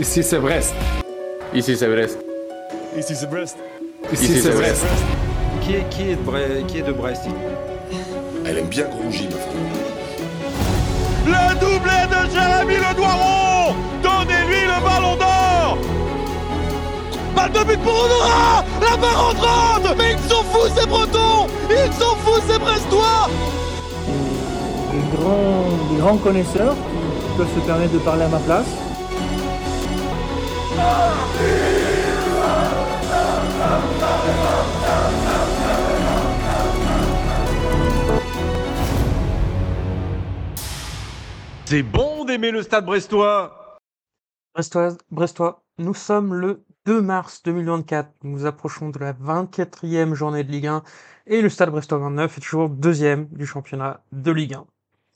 Ici c'est Brest. Ici c'est Brest. Ici c'est Brest. Ici c'est Brest. Qui est, qui est, de, Brest, qui est de Brest Elle aime bien Grongy, ma femme. Le doublé de Jérémy Le Doiron Donnez-lui le ballon d'or Balle de but pour Honora La barre entrante Mais ils sont fous ces Bretons Ils sont fous ces Brestois des grands, des grands connaisseurs qui peuvent se permettre de parler à ma place. C'est bon d'aimer le stade brestois Brestoise, Brestois, nous sommes le 2 mars 2024. Nous approchons de la 24e journée de Ligue 1 et le Stade Brestois 29 est toujours deuxième du championnat de Ligue 1.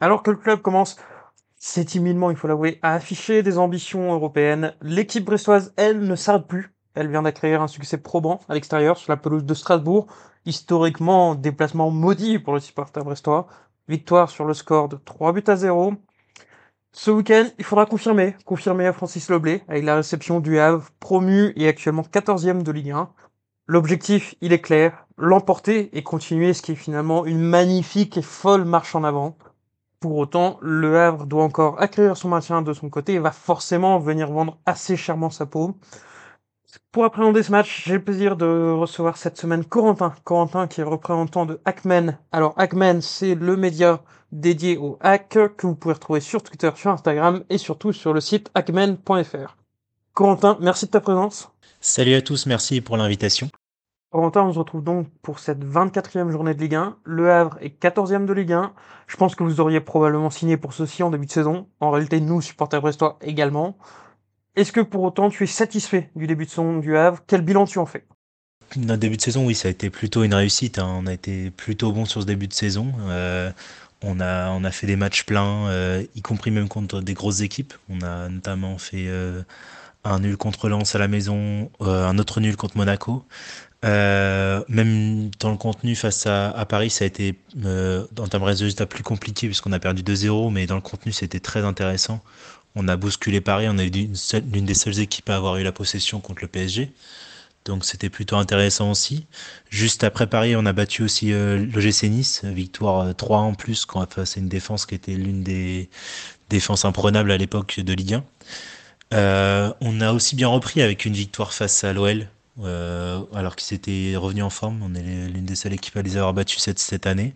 Alors que le club commence, c'est timidement, il faut l'avouer, à afficher des ambitions européennes, l'équipe brestoise, elle, ne s'arrête plus. Elle vient d'acquérir un succès probant à l'extérieur sur la pelouse de Strasbourg, historiquement déplacement maudit pour le supporter brestois. Victoire sur le score de 3 buts à 0. Ce week-end, il faudra confirmer, confirmer à Francis Loblé avec la réception du Havre, promu et actuellement 14e de Ligue 1. L'objectif, il est clair, l'emporter et continuer ce qui est finalement une magnifique et folle marche en avant. Pour autant, le Havre doit encore acquérir son maintien de son côté et va forcément venir vendre assez chèrement sa peau. Pour appréhender ce match, j'ai le plaisir de recevoir cette semaine Corentin. Corentin qui est représentant de Hackman. Alors Hackman, c'est le média dédié au hack que vous pouvez retrouver sur Twitter, sur Instagram et surtout sur le site hackman.fr. Corentin, merci de ta présence. Salut à tous, merci pour l'invitation. Corentin, on se retrouve donc pour cette 24e journée de Ligue 1. Le Havre est 14e de Ligue 1. Je pense que vous auriez probablement signé pour ceci en début de saison. En réalité, nous, supporters brestois, également. Est-ce que pour autant tu es satisfait du début de saison du Havre? Quel bilan tu en fais? Notre début de saison, oui, ça a été plutôt une réussite. hein. On a été plutôt bon sur ce début de saison. Euh, on, a, on a fait des matchs pleins, euh, y compris même contre des grosses équipes. On a notamment fait euh, un nul contre Lens à la maison, un autre nul contre Monaco. Même dans le contenu face à, à Paris, ça a été euh, en termes de résultats plus compliqué puisqu'on a perdu 2-0, mais dans le contenu, c'était très intéressant. On a bousculé Paris, on est l'une des seules équipes à avoir eu la possession contre le PSG. Donc c'était plutôt intéressant aussi. Juste après Paris, on a battu aussi euh, l'OGC Nice, victoire euh, 3 en plus quand face à une défense qui était l'une des défenses imprenables à l'époque de Ligue 1. Euh, on a aussi bien repris avec une victoire face à l'OL, euh, alors qu'ils étaient revenus en forme. On est l'une des seules équipes à les avoir battus cette année.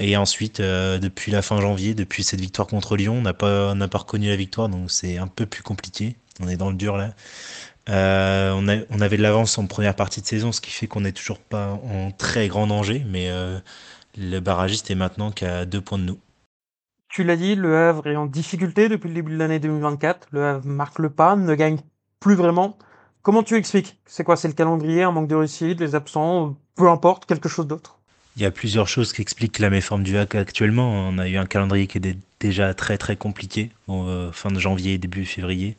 Et ensuite, euh, depuis la fin janvier, depuis cette victoire contre Lyon, on n'a pas, reconnu la victoire, donc c'est un peu plus compliqué. On est dans le dur là. Euh, on avait de l'avance en première partie de saison, ce qui fait qu'on n'est toujours pas en très grand danger, mais euh, le barragiste est maintenant qu'à deux points de nous. Tu l'as dit, le Havre est en difficulté depuis le début de l'année 2024. Le Havre marque le pas, ne gagne plus vraiment. Comment tu expliques? C'est quoi? C'est le calendrier, un manque de réussite, les absents, peu importe, quelque chose d'autre? Il y a plusieurs choses qui expliquent la méforme du hack actuellement. On a eu un calendrier qui est dé- déjà très très compliqué, euh, fin de janvier, début février,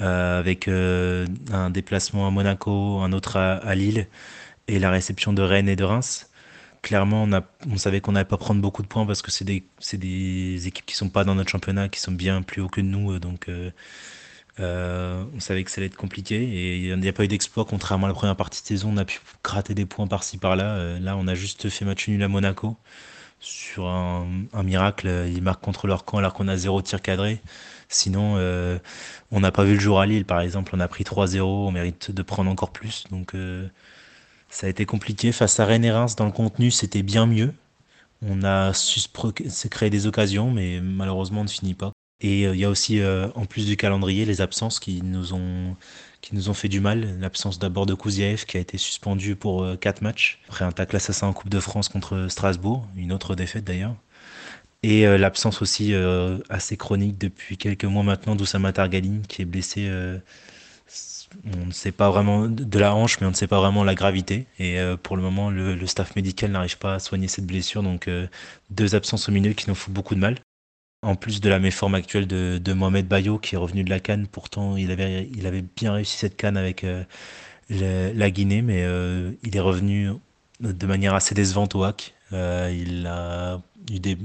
euh, avec euh, un déplacement à Monaco, un autre à, Lille, et la réception de Rennes et de Reims. Clairement, on, savait qu'on n'allait pas prendre beaucoup de points parce que c'est des, équipes qui sont pas dans notre championnat, qui sont bien plus haut que nous, donc euh, on savait que ça allait être compliqué et il n'y a pas eu d'exploit contrairement à la première partie de saison. On a pu gratter des points par-ci par-là. Euh, là, on a juste fait match nul à Monaco sur un, miracle. euh, Ils marquent contre leur camp alors qu'on a zéro tir cadré. Sinon, on n'a pas vu le jour à Lille, par exemple. On a pris 3-0. On mérite de prendre encore plus. Donc, ça a été compliqué. Face à Rennes et Reims, dans le contenu, c'était bien mieux. On a créer des occasions, mais malheureusement, on ne finit pas. Et euh, il y a aussi, euh, en plus du calendrier, les absences qui nous ont, qui nous ont fait du mal. L'absence d'abord de Kouziev, qui a été suspendu pour euh, quatre matchs, après un tacle assassin en Coupe de France contre Strasbourg, une autre défaite d'ailleurs. Et euh, l'absence aussi euh, assez chronique depuis quelques mois maintenant d'Oussama Targaline, qui est blessé. euh, on ne sait pas vraiment de la hanche, mais on ne sait pas vraiment la gravité. Et euh, pour le moment, le, staff médical n'arrive pas à soigner cette blessure. Donc, euh, deux absences au milieu qui nous font beaucoup de mal. En plus de la méforme actuelle de, Mohamed Bayo, qui est revenu de la Cannes. Pourtant, il avait, bien réussi cette Cannes avec euh, la Guinée, mais euh, il est revenu de manière assez décevante au hack. Euh, il, a eu des,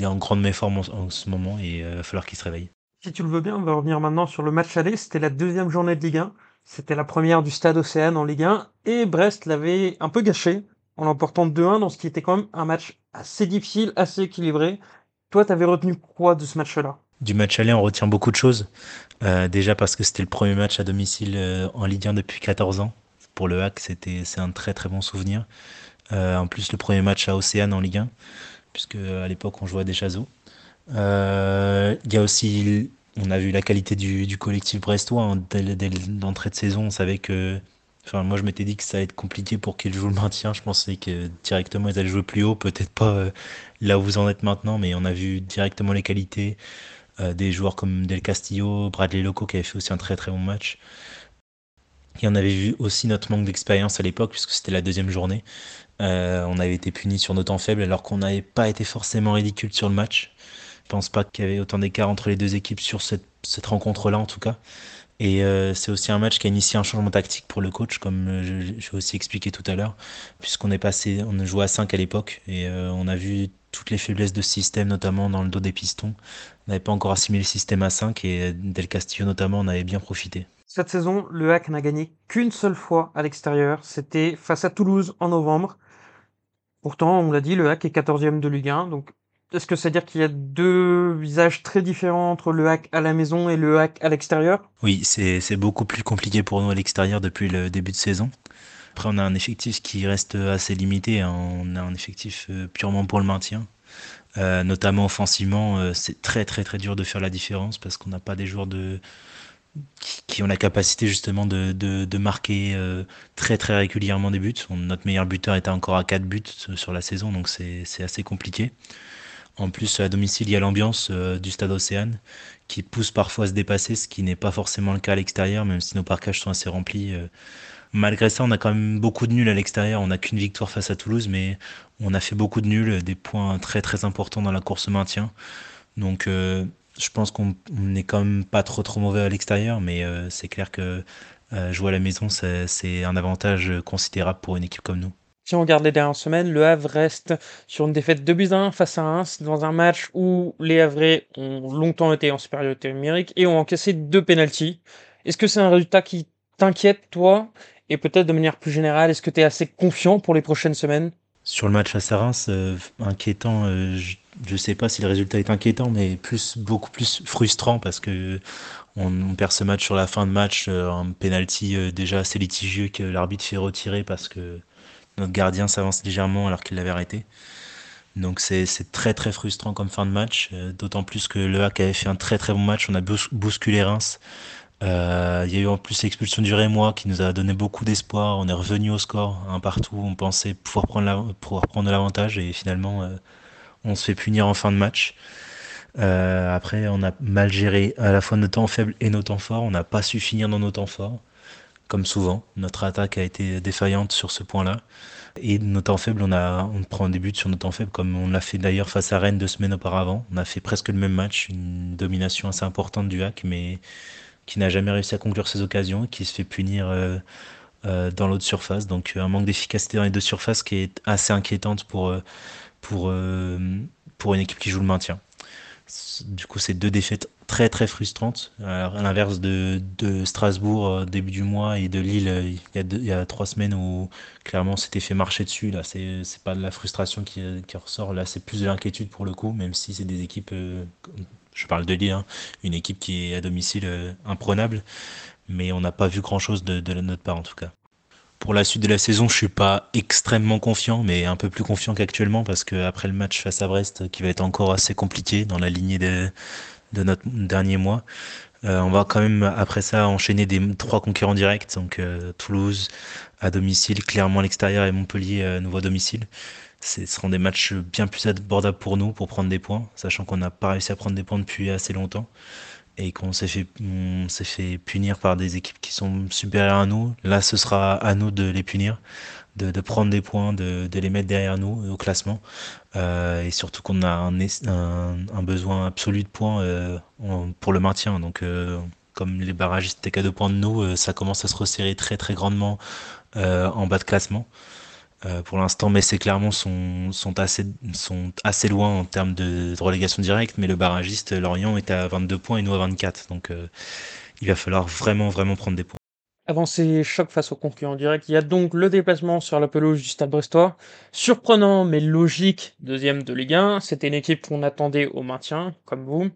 est en grande méforme en, en ce moment et il va falloir qu'il se réveille. Si tu le veux bien, on va revenir maintenant sur le match aller. C'était la deuxième journée de Ligue 1. C'était la première du Stade Océane en Ligue 1 et Brest l'avait un peu gâché en l'emportant 2-1 dans ce qui était quand même un match assez difficile, assez équilibré. Toi, t'avais retenu quoi de ce match-là? Du match aller, on retient beaucoup de choses. Euh, déjà parce que c'était le premier match à domicile euh, en Ligue 1 depuis 14 ans. Pour le Hack, c'était c'est un très très bon souvenir. Euh, en plus, le premier match à Océane en Ligue 1, puisque à l'époque on jouait à des. Il y a aussi on a vu la qualité du, du collectif brestois hein. dès, dès l'entrée de saison. On savait que Moi, je m'étais dit que ça allait être compliqué pour qu'ils jouent le maintien. Je pensais que directement ils allaient jouer plus haut, peut-être pas euh, là où vous en êtes maintenant, mais on a vu directement les qualités euh, des joueurs comme Del Castillo, Bradley Loco qui avait fait aussi un très très bon match. Et on avait vu aussi notre manque d'expérience à l'époque, puisque c'était la deuxième journée. Euh, on avait été puni sur nos temps faibles alors qu'on n'avait pas été forcément ridicule sur le match. Je pense pas qu'il y avait autant d'écart entre les deux équipes sur cette rencontre-là en tout cas. Et euh, c'est aussi un match qui a initié un changement tactique pour le coach, comme euh, je, aussi expliqué tout à l'heure, puisqu'on est passé, on jouait à 5 à l'époque, et euh, on a vu toutes les faiblesses de ce système, notamment dans le dos des pistons. On n'avait pas encore assimilé le système à 5, et Del Castillo notamment en avait bien profité. Cette saison, le Hack n'a gagné qu'une seule fois à l'extérieur, c'était face à Toulouse en novembre. Pourtant, on l'a dit, le Hack est 14e de Ligue 1, donc est-ce que c'est-à-dire qu'il y a deux visages très différents entre le hack à la maison et le hack à l'extérieur? Oui, c'est beaucoup plus compliqué pour nous à l'extérieur depuis le début de saison. Après, on a un effectif qui reste assez limité. Hein. On a un effectif euh, purement pour le maintien. Euh, notamment offensivement, euh, c'est très très très dur de faire la différence parce qu'on n'a pas des joueurs de qui, ont la capacité justement de, de, de marquer très très régulièrement des buts. notre meilleur buteur était encore à 4 buts sur la saison, donc c'est assez compliqué. En plus, à domicile, il y a l'ambiance euh, du stade Océane qui pousse parfois à se dépasser, ce qui n'est pas forcément le cas à l'extérieur, même si nos parcages sont assez remplis. Euh. Malgré ça, on a quand même beaucoup de nuls à l'extérieur. On n'a qu'une victoire face à Toulouse, mais on a fait beaucoup de nuls, des points très très importants dans la course maintien. Donc, euh, je pense qu'on n'est quand même pas trop trop mauvais à l'extérieur, mais c'est clair que jouer à la maison, c'est un avantage considérable pour une équipe comme nous. Si on regarde les dernières semaines, le Havre reste sur une défaite de buts 1 face à Reims dans un match où les Havrais ont longtemps été en supériorité numérique et ont encaissé deux pénalties. Est-ce que c'est un résultat qui t'inquiète, toi? Et peut-être de manière plus générale, est-ce que tu es assez confiant pour les prochaines semaines? Sur le match face à Reims, euh, inquiétant, euh, je ne sais pas si le résultat est inquiétant, mais plus, beaucoup plus frustrant parce que on, perd ce match sur la fin de match, euh, un penalty déjà assez litigieux que l'arbitre fait retirer parce que notre gardien s'avance légèrement alors qu'il l'avait arrêté. Donc c'est très très frustrant comme fin de match, euh, d'autant plus que le Hack avait fait un très très bon match, on a bousculé Reims. Euh, il y a eu en plus l'expulsion du Rémois qui nous a donné beaucoup d'espoir, on est revenu au score, un partout, on pensait pouvoir prendre, pouvoir prendre l'avantage et finalement euh, on se fait punir en fin de match. après on a mal géré à la fois nos temps faibles et nos temps forts, on n'a pas su finir dans nos temps forts comme souvent. Notre attaque a été défaillante sur ce point-là. Et nos temps faibles, on, prend des buts sur nos temps faibles, comme on l'a fait d'ailleurs face à Rennes deux semaines auparavant. On a fait presque le même match, une domination assez importante du hack, mais qui n'a jamais réussi à conclure ses occasions, qui se fait punir euh, euh, dans l'autre surface. Donc un manque d'efficacité dans les deux surfaces qui est assez inquiétante pour, euh, pour, pour une équipe qui joue le maintien. Du coup, c'est deux défaites très très frustrantes. à l'inverse de, de, Strasbourg euh, début du mois et de Lille euh, il y a, il y a trois semaines où clairement c'était fait marcher dessus. Là, c'est pas de la frustration qui, qui ressort. Là, c'est plus de l'inquiétude pour le coup, même si c'est des équipes. Euh, je parle de Lille, hein, une équipe qui est à domicile imprenable, mais on n'a pas vu grand chose de, de notre part en tout cas. Pour la suite de la saison, je suis pas extrêmement confiant, mais un peu plus confiant qu'actuellement parce que après le match face à Brest, qui va être encore assez compliqué dans la lignée de, de notre dernier mois, euh, on va quand même après ça enchaîner des trois concurrents directs, donc euh, Toulouse à domicile, clairement à l'extérieur et Montpellier à nouveau à domicile. Ce seront des matchs bien plus abordables pour nous pour prendre des points, sachant qu'on n'a pas réussi à prendre des points depuis assez longtemps et qu'on s'est fait punir par des équipes qui sont supérieures à nous. Là, ce sera à nous de les punir, de, de prendre des points, de, de, les mettre derrière nous au classement. Euh, et surtout qu'on a un, un, un, besoin absolu de points euh, pour le maintien. Donc, euh, comme les barrages étaient qu'à deux points de nous, euh, ça commence à se resserrer très très grandement euh, en bas de classement. pour l'instant, Metz et Clermont sont, assez, assez loin en termes de, relégation directe, mais le barragiste Lorient est à 22 points et nous à 24. Donc il va falloir vraiment, vraiment prendre des points. Avant ces chocs face aux concurrents directs, il y a donc le déplacement sur la pelouse du Stade Brestois. Surprenant mais logique, deuxième de Ligue 1. C'était une équipe qu'on attendait au maintien, comme vous.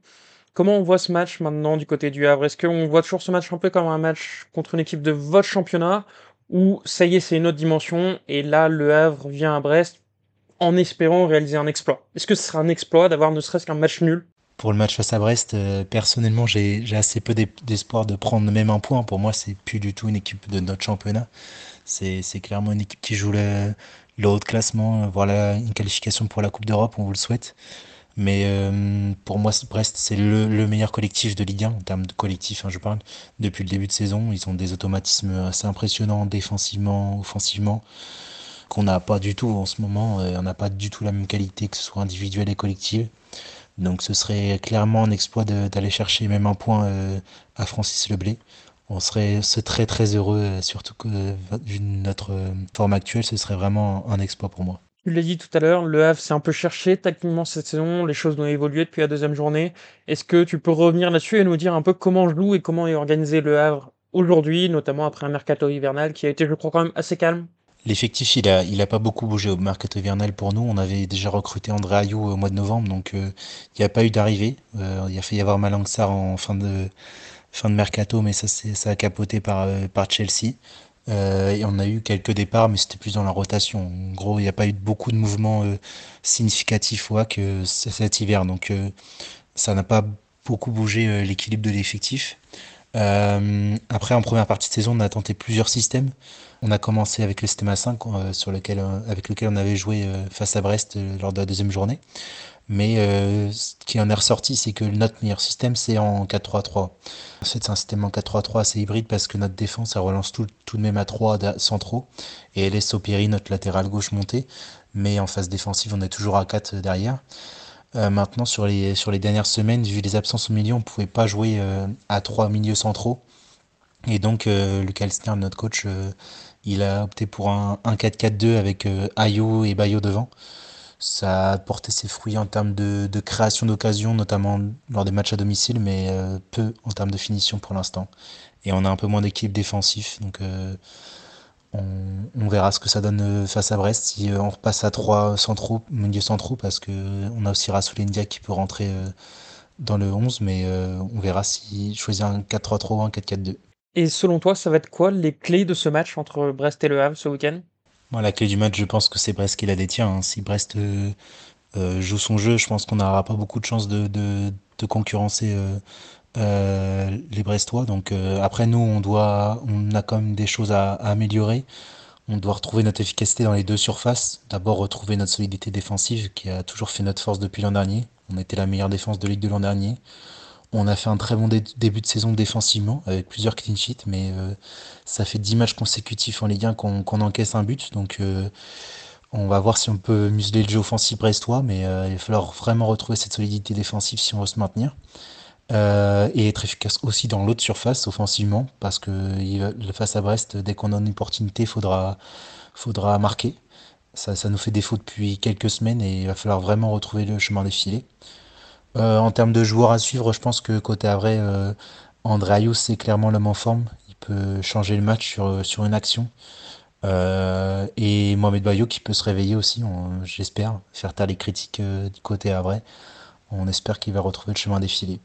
Comment on voit ce match maintenant du côté du Havre? Est-ce qu'on voit toujours ce match un peu comme un match contre une équipe de votre championnat? Ou ça y est, c'est une autre dimension et là, le Havre vient à Brest en espérant réaliser un exploit Est-ce que ce sera un exploit d'avoir ne serait-ce qu'un match nul? Pour le match face à Brest, euh, personnellement, j'ai assez peu d'espoir de prendre même un point. Pour moi, c'est plus du tout une équipe de notre championnat. C'est clairement une équipe qui joue le, haut de classement, voilà une qualification pour la Coupe d'Europe, on vous le souhaite. Mais euh, pour moi, Brest, c'est le, meilleur collectif de Ligue 1, en termes de collectif, hein, je parle, depuis le début de saison. Ils ont des automatismes assez impressionnants, défensivement, offensivement, qu'on n'a pas du tout en ce moment. Euh, on n'a pas du tout la même qualité, que ce soit individuelle et collective. Donc ce serait clairement un exploit d'aller chercher même un point euh, à Francis Leblé. On serait, très très heureux, euh, surtout que vu notre euh, forme actuelle, ce serait vraiment un exploit pour moi. Tu l'as dit tout à l'heure, le Havre s'est un peu cherché tactiquement cette saison, les choses ont évolué depuis la deuxième journée. Est-ce que tu peux revenir là-dessus et nous dire un peu comment joue et comment est organisé le Havre aujourd'hui, notamment après un mercato hivernal qui a été, je crois, quand même assez calme? L'effectif, il a, il a pas beaucoup bougé au mercato hivernal pour nous. On avait déjà recruté André Ayou au mois de novembre, donc euh, il n'y a pas eu d'arrivée. Euh, il a fait y avoir Malangsar en fin de, fin de mercato, mais ça, ça a capoté par, euh, par Chelsea. et on a eu quelques départs, mais c'était plus dans la rotation. En gros, il n'y a pas eu beaucoup de mouvements significatifs au que cet hiver, donc ça n'a pas beaucoup bougé l'équilibre de l'effectif. Après, en première partie de saison, on a tenté plusieurs systèmes. On a commencé avec le système A5 euh, sur lequel, euh, avec lequel on avait joué euh, face à Brest lors de la deuxième journée. Mais ce qui en est ressorti, c'est que notre meilleur système, c'est en 4-3-3. C'est un système en 4-3-3 assez hybride parce que notre défense, elle relance tout, tout de même à 3 centraux et elle laisse Opéry, notre latéral gauche, monter. Mais en phase défensive, on est toujours à 4 derrière. Maintenant, sur les, sur les dernières semaines, vu les absences au milieu, on ne pouvait pas jouer à 3 milieux centraux. Et donc, Lucas Elstner, notre coach, il a opté pour un, 4-4-2 avec euh, Ayo et Bayo devant. Ça a porté ses fruits en termes de, création d'occasion, notamment lors des matchs à domicile, mais euh, peu en termes de finition pour l'instant. Et on a un peu moins d'équipe défensif, donc euh, on, verra ce que ça donne face à Brest. Si on repasse à 3 centraux, milieu centraux, parce qu'on a aussi Rassoul India qui peut rentrer dans le 11, mais on verra si choisir un 4-3-3 ou un 4-4-2. Et selon toi, ça va être quoi les clés de ce match entre Brest et Le Havre ce week-end? La clé du match, je pense que c'est Brest qui la détient. Hein. Si Brest euh, euh, joue son jeu, je pense qu'on n'aura pas beaucoup de chances de, de, concurrencer euh, les Brestois. Donc après, nous, on, doit, on a quand même des choses à, améliorer. On doit retrouver notre efficacité dans les deux surfaces. D'abord, retrouver notre solidité défensive qui a toujours fait notre force depuis l'an dernier. On était la meilleure défense de Ligue de l'an dernier. On a fait un très bon début de saison défensivement avec plusieurs clean sheets, mais euh, ça fait 10 matchs consécutifs en Ligue 1 qu'on encaisse un but. Donc euh, on va voir si on peut museler le jeu offensif brestois, mais euh, il va falloir vraiment retrouver cette solidité défensive si on veut se maintenir. Et être efficace aussi dans l'autre surface offensivement, parce que face à Brest, dès qu'on a une opportunité, il faudra, faudra marquer. Ça, ça nous fait défaut depuis quelques semaines et il va falloir vraiment retrouver le chemin filets. Euh, en termes de joueurs à suivre, je pense que côté Avray, euh, André Ayus, c'est clairement l'homme en forme. Il peut changer le match sur, euh, sur une action. et Mohamed Bayo qui peut se réveiller aussi, j'espère, faire taire les critiques du côté Avray. On espère qu'il va retrouver le chemin défilé.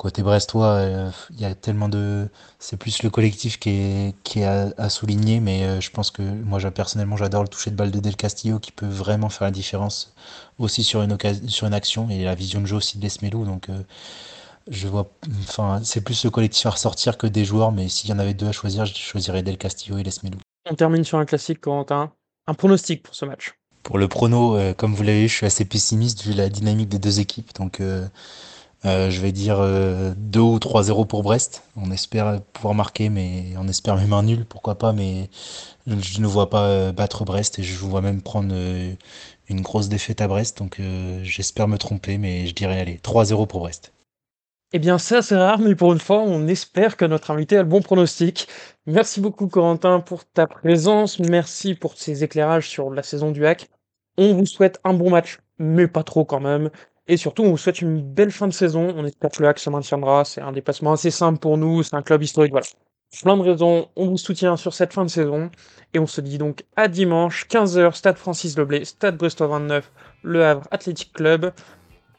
Côté brestois, euh, il y a tellement de. C'est plus le collectif qui est, qui est à, souligner, mais euh, je pense que moi, personnellement, j'adore le toucher de balle de Del Castillo qui peut vraiment faire la différence aussi sur une, sur une action et la vision de jeu aussi de Lesmelou. Donc, euh, je vois. Enfin, c'est plus le collectif à ressortir que des joueurs, mais s'il y en avait deux à choisir, je choisirais Del Castillo et Lesmelou. On termine sur un classique, Corentin. Un pronostic pour ce match Pour le prono, comme vous l'avez vu, je suis assez pessimiste vu la dynamique des deux équipes. Donc. Euh, je vais dire 2 euh, ou 3-0 pour Brest. On espère pouvoir marquer, mais on espère même un nul, pourquoi pas. Mais je ne vois pas euh, battre Brest et je vois même prendre une grosse défaite à Brest. Donc j'espère me tromper, mais je dirais allez 3-0 pour Brest. Eh bien, c'est assez rare, mais pour une fois, on espère que notre invité a le bon pronostic. Merci beaucoup, Corentin, pour ta présence. Merci pour ces éclairages sur la saison du hack. On vous souhaite un bon match, mais pas trop quand même. Et surtout, on vous souhaite une belle fin de saison. On espère que le hack se maintiendra. C'est un déplacement assez simple pour nous. C'est un club historique. Voilà. Plein de raisons. On vous soutient sur cette fin de saison. Et on se dit donc à dimanche, 15h, Stade Francis Leblé, Stade Brestois 29, Le Havre Athletic Club.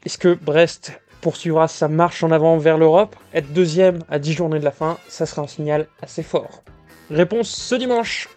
Est-ce que Brest poursuivra sa marche en avant vers l'Europe? Être deuxième à 10 journées de la fin, ça sera un signal assez fort. Réponse ce dimanche